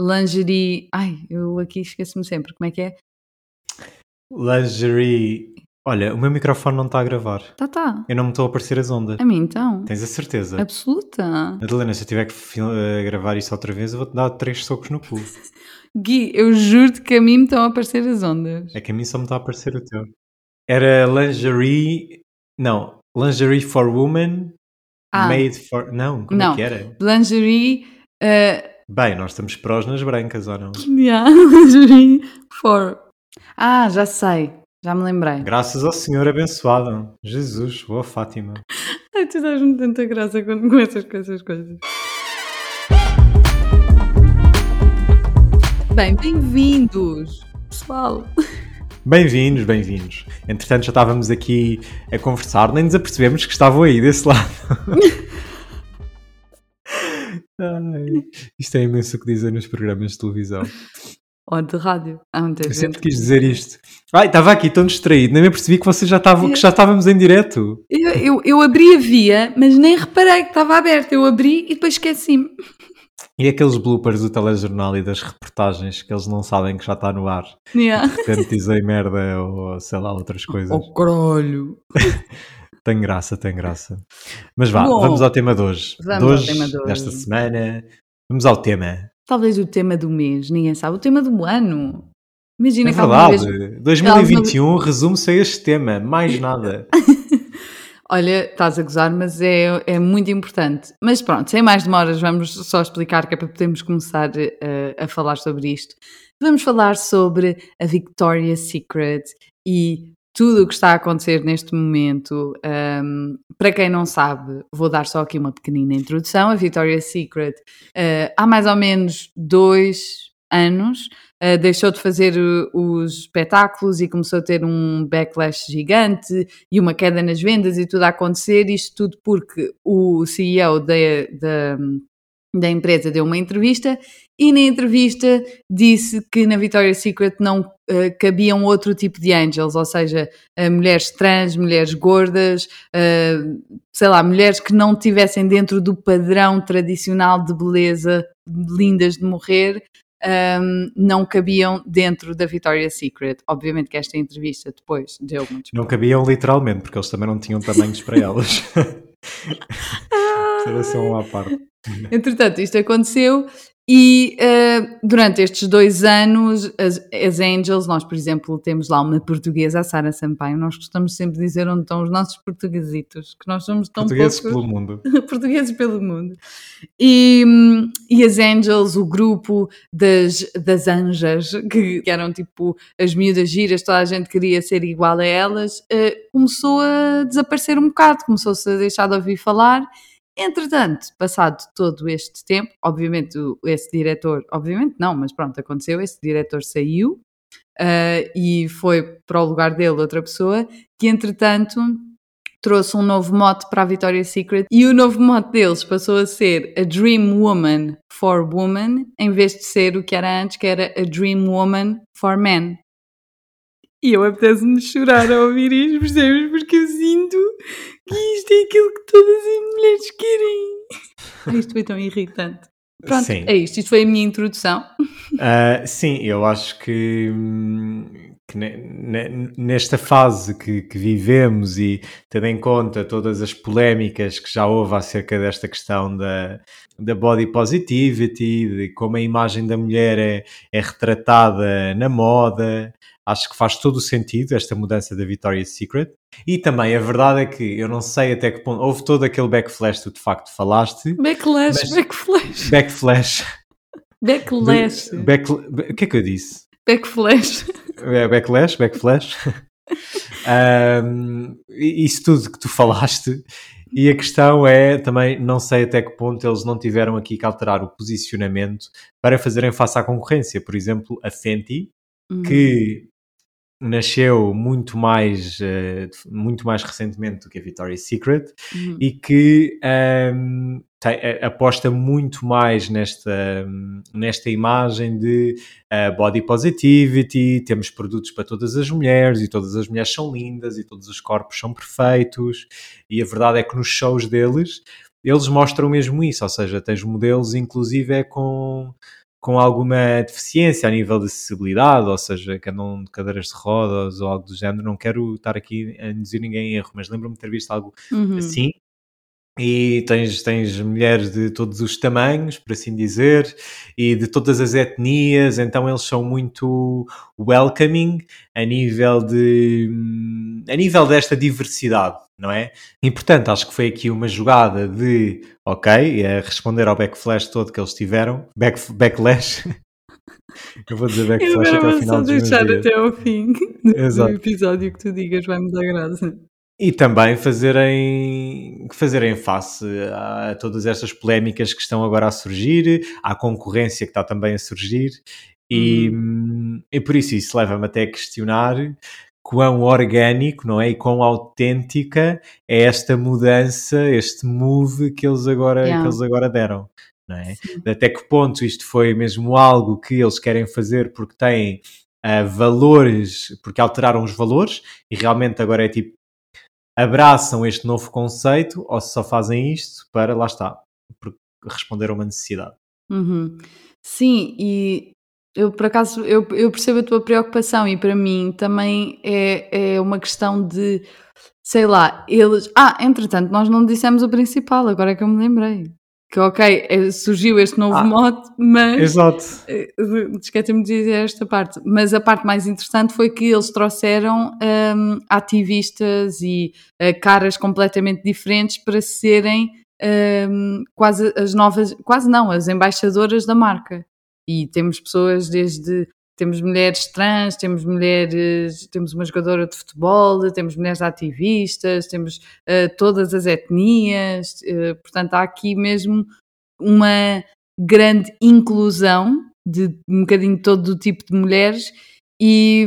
lingerie. Ai, eu aqui esqueço-me sempre. Como é que é? Lingerie. Olha, o meu microfone não está a gravar. Tá, tá. Eu não me estou a aparecer as ondas. A mim então. Tens a certeza? Absoluta. Madalena, se eu tiver que eh, gravar isso outra vez, eu vou-te dar três socos no cu. Gui, eu juro-te que a mim me estão a aparecer as ondas. É que a mim só me está a aparecer o teu. Era lingerie. Não, lingerie for woman. Ah. Made for. Não, como Não. é que era? Lingerie. Uh, Bem, nós estamos prós nas brancas, ou não? yeah, for. Ah, já sei. Já me lembrei. Graças ao Senhor abençoado. Jesus, boa Fátima. Ai, tu dás-me tanta graça quando começas com essas coisas. Bem, bem-vindos, pessoal. Bem-vindos, bem-vindos. Entretanto, já estávamos aqui a conversar, nem nos apercebemos que estavam aí desse lado. Ai, isto é imenso o que dizem nos programas de televisão. Ou de rádio. Há muita Eu gente. sempre quis dizer isto. Ai, estava aqui tão distraído, nem me apercebi que vocês já estavam, que já estávamos em direto. Eu, eu, eu abri a via, mas nem reparei que estava aberta. Eu abri e depois esqueci-me. E aqueles bloopers do telejornal e das reportagens que eles não sabem que já está no ar. Yeah. Portanto, dizem merda ou sei lá, outras coisas. Oh, caralho. Tem graça, tem graça. Mas vá, Bom, vamos ao tema de hoje. vamos de ao hoje, tema de hoje. desta semana. Vamos ao tema. Talvez o tema do mês, ninguém sabe. O tema do ano. Imagina É que alguma verdade. vez 2021 resume-se a este tema, mais nada. Olha, estás a gozar, mas é, é muito importante. Mas pronto, sem mais demoras, vamos só explicar que é para podermos começar eh, a falar sobre isto. Vamos falar sobre a Victoria's Secret e tudo o que está a acontecer neste momento. Ahm, para quem não sabe, vou dar só aqui uma pequenina introdução. A Victoria's Secret, eh, há mais ou menos dois anos, eh, deixou de fazer uh, os espetáculos e começou a ter um backlash gigante e uma queda nas vendas e tudo a acontecer, isto tudo porque o CEO da, da, da empresa deu uma entrevista e na entrevista disse que na Victoria's Secret não eh, cabiam outro tipo de angels, ou seja, eh, mulheres trans, mulheres gordas, eh, sei lá, mulheres que não estivessem dentro do padrão tradicional de beleza, lindas de morrer, um, não cabiam dentro da Victoria's Secret. Obviamente que esta entrevista depois deu muitos Não cabiam literalmente, porque eles também não tinham tamanhos para elas. Será só um à parte. Entretanto, isto aconteceu e uh, durante estes dois anos, as, as Angels, nós, por exemplo, temos lá uma portuguesa, a Sara Sampaio, nós gostamos sempre de dizer onde estão os nossos portuguesitos, que nós somos tão Portugueses poucos. pelo mundo. portugueses pelo mundo. E, e as Angels, o grupo das, das anjas, que, que eram tipo as miúdas giras, toda a gente queria ser igual a elas, eh, começou a desaparecer um bocado, começou-se a deixar de ouvir falar. Entretanto, passado todo este tempo, obviamente esse diretor, obviamente não, mas pronto, aconteceu, esse diretor saiu eh, e foi para o lugar dele outra pessoa, que entretanto trouxe um novo mote para a Victoria's Secret e o novo mote deles passou a ser a Dream Woman for Woman em vez de ser o que era antes, que era a Dream Woman for Men. E eu apetece-me chorar a ouvir isto, percebes? Porque eu sinto que isto é aquilo que todas as mulheres querem. Isto foi tão irritante. Pronto, Sim. é isto. Isto foi a minha introdução. Ah, sim, eu acho que, hum, que ne- ne- nesta fase que, que vivemos e tendo em conta todas as polémicas que já houve acerca desta questão da, da body positivity, de como a imagem da mulher é, é retratada na moda, acho que faz todo o sentido esta mudança da Victoria's Secret. E também a verdade é que eu não sei até que ponto houve todo aquele backflash que tu de facto falaste. Backlash, Mas- backflash, Backflash. backlash, Back, o que é que eu disse? backflash. É, Backlash, backflash. E- isso tudo que tu falaste. E a questão é também, não sei até que ponto eles não tiveram aqui que alterar o posicionamento para fazerem face à concorrência. Por exemplo, a Fenty, Hum. que nasceu muito mais, eh, muito mais recentemente do que a Victoria's Secret Uhum. e que ahm, tem- a- aposta muito mais nesta, nesta imagem de ah, body positivity, temos produtos para todas as mulheres e todas as mulheres são lindas e todos os corpos são perfeitos e a verdade é que nos shows deles eles mostram mesmo isso, ou seja, tens modelos inclusive é com com alguma deficiência a nível de acessibilidade, ou seja, que andam de cadeiras de rodas ou algo do género. Não quero estar aqui a induzir ninguém em erro, mas lembro-me de ter visto algo Uhum. assim. E tens, tens mulheres de todos os tamanhos, por assim dizer, e de todas as etnias, então eles são muito welcoming a nível de a nível desta diversidade, não é? E portanto, acho que foi aqui uma jogada de ok, a responder ao backflash todo que eles tiveram, back, backlash. Eu vou dizer backflash até ao final dos deixar até ao fim do, do episódio que tu digas, vai-me dar graça. E também fazerem, fazerem face a todas estas polémicas que estão agora a surgir, à concorrência que está também a surgir, e, hum, e por isso isso leva-me até a questionar quão orgânico, não é? E quão autêntica é esta mudança, este move que eles agora, Yeah. que eles agora deram, não é? Sim. Até que ponto isto foi mesmo algo que eles querem fazer porque têm ah, valores, porque alteraram os valores e realmente agora é tipo abraçam este novo conceito ou se só fazem isto para, lá está, responder a uma necessidade. Uhum. Sim, e eu por acaso eu, eu percebo a tua preocupação e para mim também é, é uma questão de sei lá, eles. Ah, entretanto, nós não dissemos o principal, agora é que eu me lembrei. Que ok, é, surgiu este novo Ah, mote, mas Exato. Eh, Esqueci-me de dizer esta parte, mas a parte mais interessante foi que eles trouxeram hum, ativistas e eh, caras completamente diferentes para serem hum, quase as novas, quase não, as embaixadoras da marca. E temos pessoas desde. Temos mulheres trans, temos mulheres, temos uma jogadora de futebol, temos mulheres ativistas, temos eh, todas as etnias, eh, portanto há aqui mesmo uma grande inclusão de um bocadinho todo o tipo de mulheres e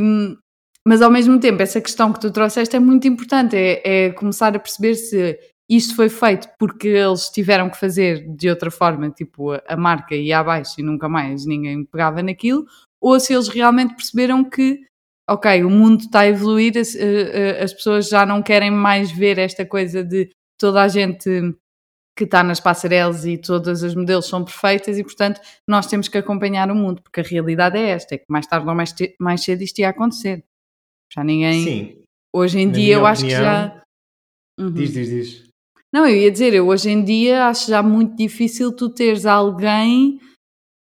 mas ao mesmo tempo essa questão que tu trouxeste é muito importante é, é começar a perceber se isto foi feito porque eles tiveram que fazer de outra forma tipo a marca ia abaixo e nunca mais ninguém pegava naquilo ou se eles realmente perceberam que ok, o mundo está a evoluir as, eh, eh, as pessoas já não querem mais ver esta coisa de toda a gente que está nas passarelas e todas as modelos são perfeitas e, portanto, nós temos que acompanhar o mundo, porque a realidade é esta, é que mais tarde ou mais, mais cedo isto ia acontecer. Já ninguém... Sim, Hoje em na dia eu acho que opinião- já... Uhum. diz, diz, diz. Não, eu ia dizer, eu hoje em dia acho já muito difícil tu teres alguém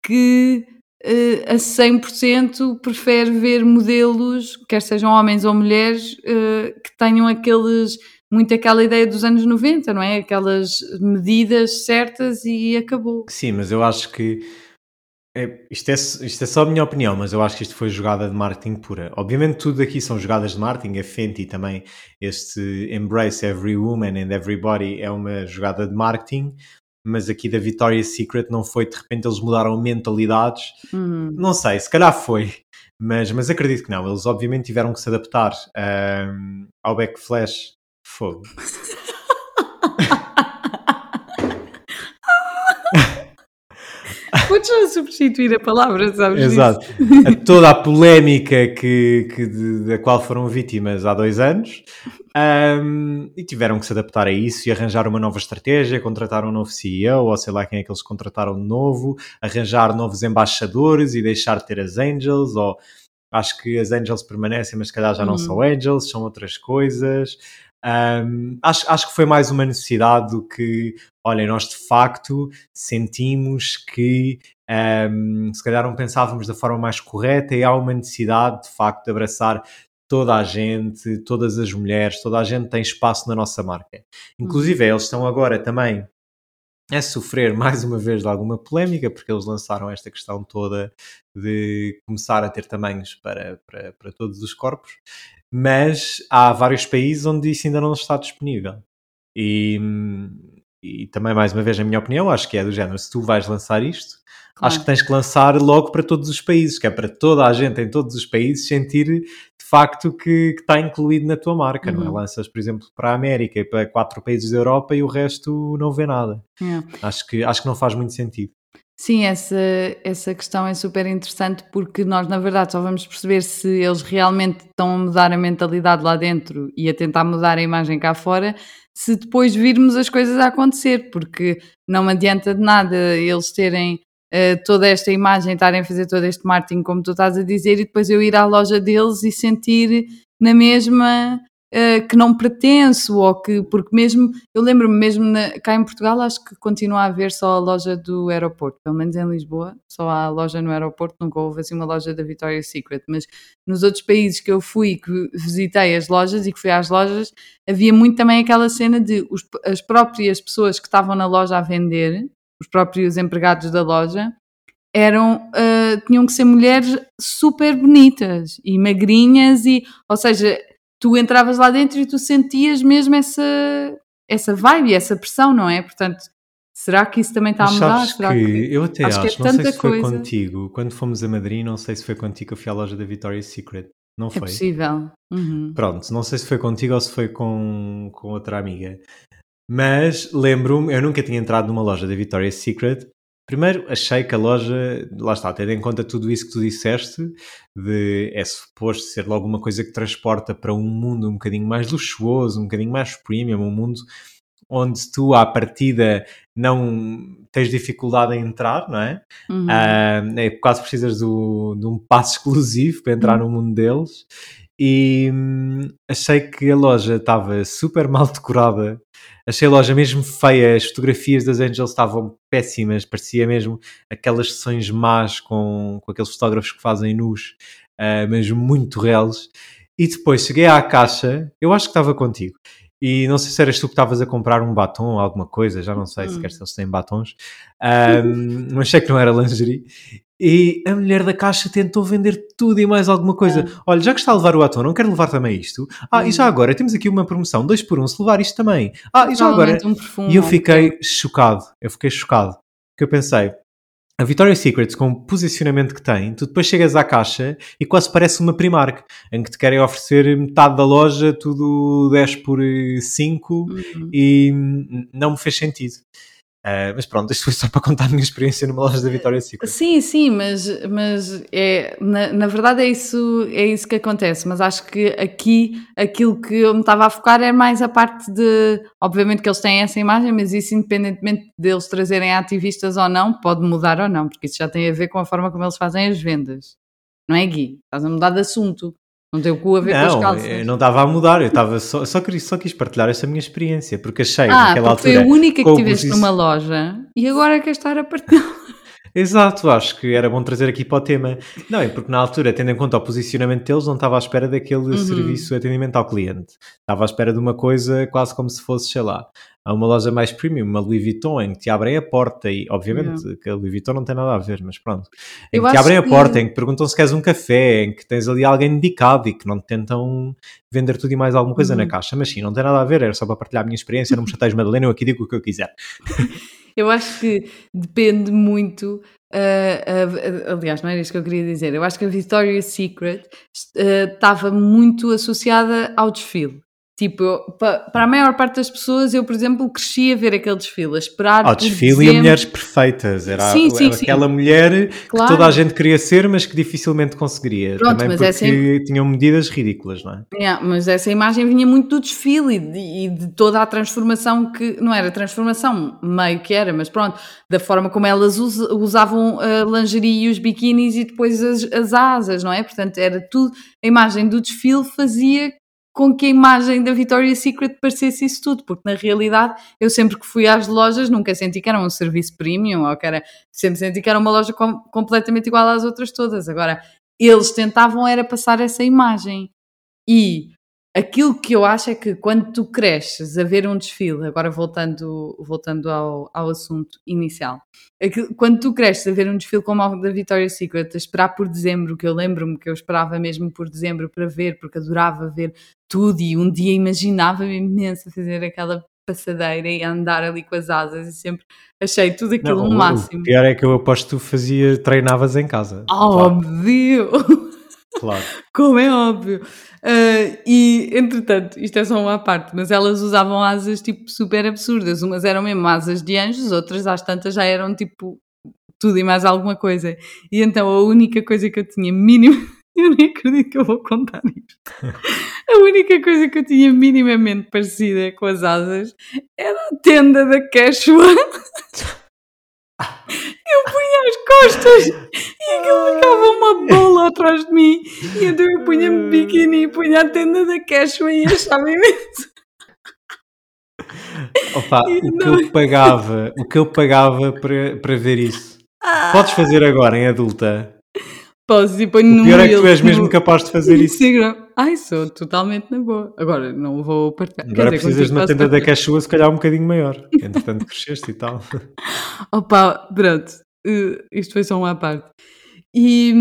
que eh, a 100% prefere ver modelos, quer sejam homens ou mulheres, eh, que tenham aqueles, muito aquela ideia dos anos 90, não é? Aquelas medidas certas e acabou. Sim, mas eu acho que é, isto, é, isto é só a minha opinião, mas eu acho que isto foi jogada de marketing pura. Obviamente tudo aqui são jogadas de marketing, a Fenty também, este Embrace Every Woman and Everybody é uma jogada de marketing, mas aqui da Victoria's Secret não foi, de repente eles mudaram mentalidades, Uhum. não sei, se calhar foi, mas, mas acredito que não, eles obviamente tiveram que se adaptar ahm, ao backflash, fogo. Podes só substituir a palavra, sabes? Exato. A toda a polémica que, que de- da qual foram vítimas há dois anos ahm, e tiveram que se adaptar a isso e arranjar uma nova estratégia, contratar um novo CEO ou sei lá quem é que eles contrataram de novo, arranjar novos embaixadores e deixar de ter as Angels ou acho que as Angels permanecem, mas se calhar já não Uhum. são Angels, são outras coisas. Ahm, acho, acho que foi mais uma necessidade do que, olha, nós de facto sentimos que ahm, se calhar não pensávamos da forma mais correta e há uma necessidade de facto de abraçar toda a gente, todas as mulheres, toda a gente tem espaço na nossa marca. Inclusive, eles estão agora também a sofrer mais uma vez de alguma polémica, porque eles lançaram esta questão toda de começar a ter tamanhos para, para, para todos os corpos, mas há vários países onde isso ainda não está disponível. E, e também, mais uma vez, na minha opinião, acho que é do género: se tu vais lançar isto, Claro. acho que tens que lançar logo para todos os países, que é para toda a gente em todos os países sentir de facto que, que está incluído na tua marca, não é? Uhum. Lanças, por exemplo, para a América e para quatro países da Europa e o resto não vê nada. Yeah. Acho que, acho que não faz muito sentido. Sim, essa, essa questão é super interessante porque nós, na verdade, só vamos perceber se eles realmente estão a mudar a mentalidade lá dentro e a tentar mudar a imagem cá fora, se depois virmos as coisas a acontecer, porque não adianta de nada eles terem uh, toda esta imagem, estarem a fazer todo este marketing, como tu estás a dizer, e depois eu ir à loja deles e sentir na mesma uh, que não pertenço, ou que, porque mesmo, eu lembro-me mesmo na, cá em Portugal, acho que continua a haver só a loja do aeroporto, pelo menos em Lisboa, só há a loja no aeroporto, nunca houve assim uma loja da Victoria's Secret, mas nos outros países que eu fui, que visitei as lojas e que fui às lojas, havia muito também aquela cena de os, as próprias pessoas que estavam na loja a vender, os próprios empregados da loja, eram uh, tinham que ser mulheres super bonitas e magrinhas e ou seja tu entravas lá dentro e tu sentias mesmo essa, essa vibe, essa pressão, não é? Portanto, será que isso também está a mudar? Será que, que... eu até acho acho, que é não sei se foi coisa. contigo, quando fomos a Madrid, não sei se foi contigo que eu fui à loja da Victoria's Secret, não É foi? possível. Uhum. Pronto, não sei se foi contigo ou se foi com, com outra amiga, mas lembro-me, eu nunca tinha entrado numa loja da Victoria's Secret. Primeiro, achei que a loja, lá está, tendo em conta tudo isso que tu disseste, de é suposto ser logo uma coisa que transporta para um mundo um bocadinho mais luxuoso, um bocadinho mais premium, um mundo onde tu, à partida, não tens dificuldade em entrar, não é? Uhum. Ah, é quase precisas do, de um passo exclusivo para entrar no mundo deles. E hum, achei que a loja estava super mal decorada. Achei a loja mesmo feia. As fotografias das Angels estavam péssimas. Parecia mesmo aquelas sessões más com, com aqueles fotógrafos que fazem nus, ah, mas muito reais. E depois cheguei à caixa. Eu acho que estava contigo. E não sei se eras tu que estavas a comprar um batom ou alguma coisa, já não sei Hum. sequer se eles têm batons, Ahm, mas sei que não era lingerie. E a mulher da caixa tentou vender tudo e mais alguma coisa. Olha, já que está a levar o batom, não quero levar também isto. Ah, e já agora temos aqui uma promoção, dois por um, se levar isto também. Ah, e já agora. Um perfume E eu um fiquei chocado. Eu fiquei chocado. Porque eu pensei, a Victoria's Secret, com o posicionamento que tem, tu depois chegas à caixa e quase parece uma Primark, em que te querem oferecer metade da loja, tudo 10 por 5 Uhum. e hum, não me fez sentido. Ah, mas pronto, isto foi só para contar a minha experiência numa loja da Victoria's Secret. Sim, sim, mas, mas é, na, na verdade é isso, é isso que acontece. Mas acho que aqui aquilo que eu me estava a focar é mais a parte de. Obviamente que eles têm essa imagem, mas isso, independentemente deles trazerem ativistas ou não, pode mudar ou não, porque isso já tem a ver com a forma como eles fazem as vendas. Não é, Gui? Estás a mudar de assunto. Não tem o cu a ver com as Não, calças. eu não estava a mudar, eu estava só, só, quis, só quis partilhar essa minha experiência, porque achei Ah, naquela porque foi altura. a única que tiveste numa loja e agora quer estar a partilhar. Exato, acho que era bom trazer aqui para o tema. Não, é porque na altura, tendo em conta o posicionamento deles, não estava à espera daquele Uhum. serviço de atendimento ao cliente. Estava à espera de uma coisa quase como se fosse, sei lá, a uma loja mais premium, uma Louis Vuitton, em que te abrem a porta e, obviamente, que a Louis Vuitton não tem nada a ver, mas pronto. Em Eu que te abrem a que- porta, em que perguntam se queres um café, em que tens ali alguém dedicado e que não te tentam vender tudo e mais alguma coisa Uhum. na caixa. Mas sim, não tem nada a ver, era só para partilhar a minha experiência, não me chateias Madalena, eu aqui digo o que eu quiser. Eu acho que depende muito. ah, ah, aliás, não era isto que eu queria dizer. Eu acho que a Victoria's Secret estava muito associada ao desfile. Tipo, para a maior parte das pessoas, eu, por exemplo, cresci a ver aquele desfile, a esperar. Por desfile e dezembro. mulheres perfeitas. Era Sim, sim, era sim. aquela mulher Claro. que toda a gente queria ser, mas que dificilmente conseguiria. Pronto, Também mas porque sempre- tinham medidas ridículas, não é? Yeah, mas essa imagem vinha muito do desfile e de, e de toda a transformação que não era transformação, meio que era, mas pronto, da forma como elas us- usavam a lingerie e os biquínis e depois as, as asas, não é? Portanto, era tudo, a imagem do desfile fazia com que a imagem da Victoria's Secret parecesse isso tudo, porque na realidade eu sempre que fui às lojas nunca senti que era um serviço premium ou que era, sempre senti que era uma loja com- completamente igual às outras todas. Agora, eles tentavam era passar essa imagem. E aquilo que eu acho é que quando tu cresces a ver um desfile, agora voltando, voltando ao, ao assunto inicial, aquilo- quando tu cresces a ver um desfile como o da Victoria's Secret, a esperar por dezembro, que eu lembro-me que eu esperava mesmo por dezembro para ver, porque adorava ver tudo e um dia imaginava-me imenso fazer aquela passadeira e andar ali com as asas e sempre achei tudo aquilo Não, um máximo. O pior é que eu aposto que tu fazia, treinavas em casa. Óbvio! Claro. Como é óbvio. Ah, e, entretanto, isto é só uma parte, mas elas usavam asas tipo super absurdas. Umas eram mesmo asas de anjos, outras às tantas já eram tipo tudo e mais alguma coisa. E então a única coisa que eu tinha mínimo. Eu nem acredito que eu vou contar isto. A única coisa que eu tinha minimamente parecida com as asas era a tenda da Quechua. Eu punha as costas e aquilo ficava uma bola atrás de mim. E então eu punha-me de biquíni e punha a tenda da Cashua e achava imenso. Opa, E o que não- eu pagava, o que eu pagava para, para ver isso. Ah, Podes fazer agora em adulta. Posso e ponho no pior é que tu és mesmo capaz de fazer isso. Instagram. Ai, sou totalmente na boa. Agora não vou partilhar. Agora dizer, precisas de uma tenda da cachua, se calhar um bocadinho maior. Entretanto, cresceste e tal. Opa, pronto, isto foi só uma parte. E,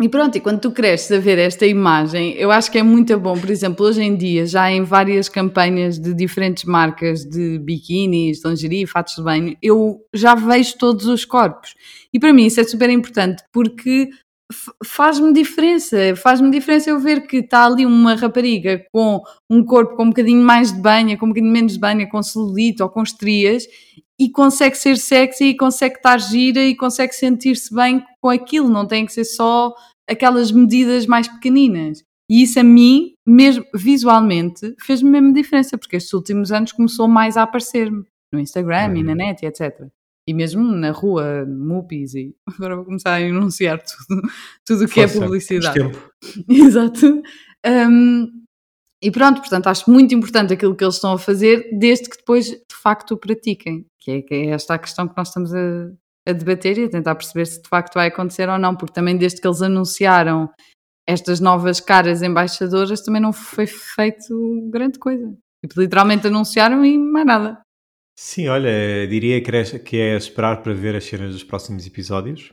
e pronto, e quando tu cresces a ver esta imagem, eu acho que é muito bom. Por exemplo, hoje em dia, já em várias campanhas de diferentes marcas de biquínis, lingerie, fatos de banho, eu já vejo todos os corpos. E para mim isso é super importante porque faz-me diferença. Faz-me diferença eu ver que está ali uma rapariga com um corpo com um bocadinho mais de banha, com um bocadinho menos de banha, com celulite ou com estrias e consegue ser sexy e consegue estar gira e consegue sentir-se bem com aquilo, não tem que ser só aquelas medidas mais pequeninas. E isso a mim, mesmo visualmente, fez-me mesmo diferença, porque estes últimos anos começou mais a aparecer-me no Instagram e na Uhum. net e etc. E mesmo na rua, Mupis e agora vou começar a enunciar tudo tudo o que é Força, publicidade. temos tempo. Exato. Um, e pronto, portanto, acho muito importante aquilo que eles estão a fazer, desde que depois de facto o pratiquem. Que é, que é esta a questão que nós estamos a, a debater e a tentar perceber se de facto vai acontecer ou não, porque também desde que eles anunciaram estas novas caras embaixadoras também não foi feito grande coisa. Tipo, literalmente anunciaram e mais nada. Sim, olha, diria que é, esperar para ver as cenas dos próximos episódios.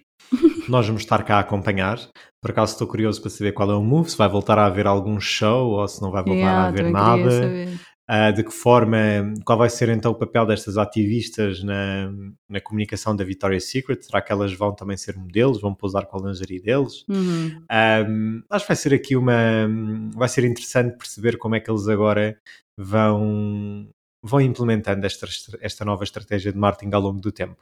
Nós vamos estar cá a acompanhar. Por acaso estou curioso para saber qual é o move, se vai voltar a haver algum show ou se não vai voltar Yeah, a haver nada. Ah, de que forma, qual vai ser então o papel destas ativistas na, na comunicação da Victoria's Secret? Será que elas vão também ser modelos? Vão pousar com a lingerie deles? Uhum. Um, acho que vai ser aqui uma. Vai ser interessante perceber como é que eles agora vão, vão implementando esta, esta nova estratégia de marketing ao longo do tempo.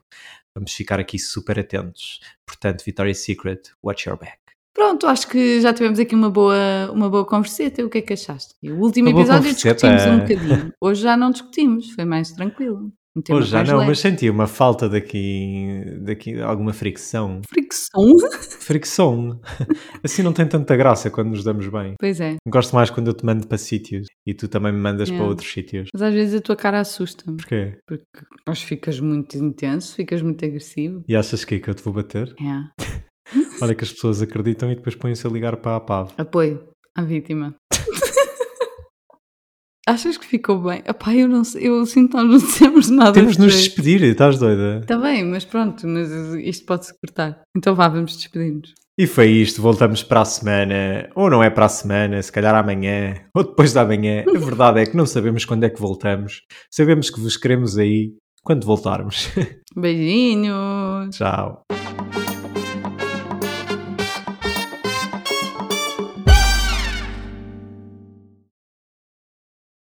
Vamos ficar aqui super atentos. Portanto, Victoria's Secret, watch your back. Pronto, acho que já tivemos aqui uma boa, uma boa converseta. O que é que achaste? O último Uma episódio discutimos um bocadinho. Hoje já não discutimos, foi mais tranquilo. Hoje já não, leve. mas senti uma falta daqui, daqui alguma fricção. Fricção? Fricção. Assim não tem tanta graça quando nos damos bem. Pois é, Gosto mais quando eu te mando para sítios e tu também me mandas Yeah. para outros sítios. mas às vezes a tua cara assusta-me. Porquê? Porque nós ficas muito intenso, ficas muito agressivo. E achas que é que eu te vou bater? É. Olha que as pessoas acreditam e depois põem-se a ligar para a PAV. Apoio à vítima. Achas que ficou bem? Epá, eu não sei, eu sinto que nós não dissemos nada. Temos de nos despedir, estás doida? Está bem, mas pronto, mas isto pode-se cortar. Então vá, vamos despedir-nos. E foi isto, voltamos para a semana, ou não é para a semana, se calhar amanhã, ou depois da manhã. A verdade é que não sabemos quando é que voltamos. Sabemos que vos queremos aí quando voltarmos. Beijinhos! Tchau.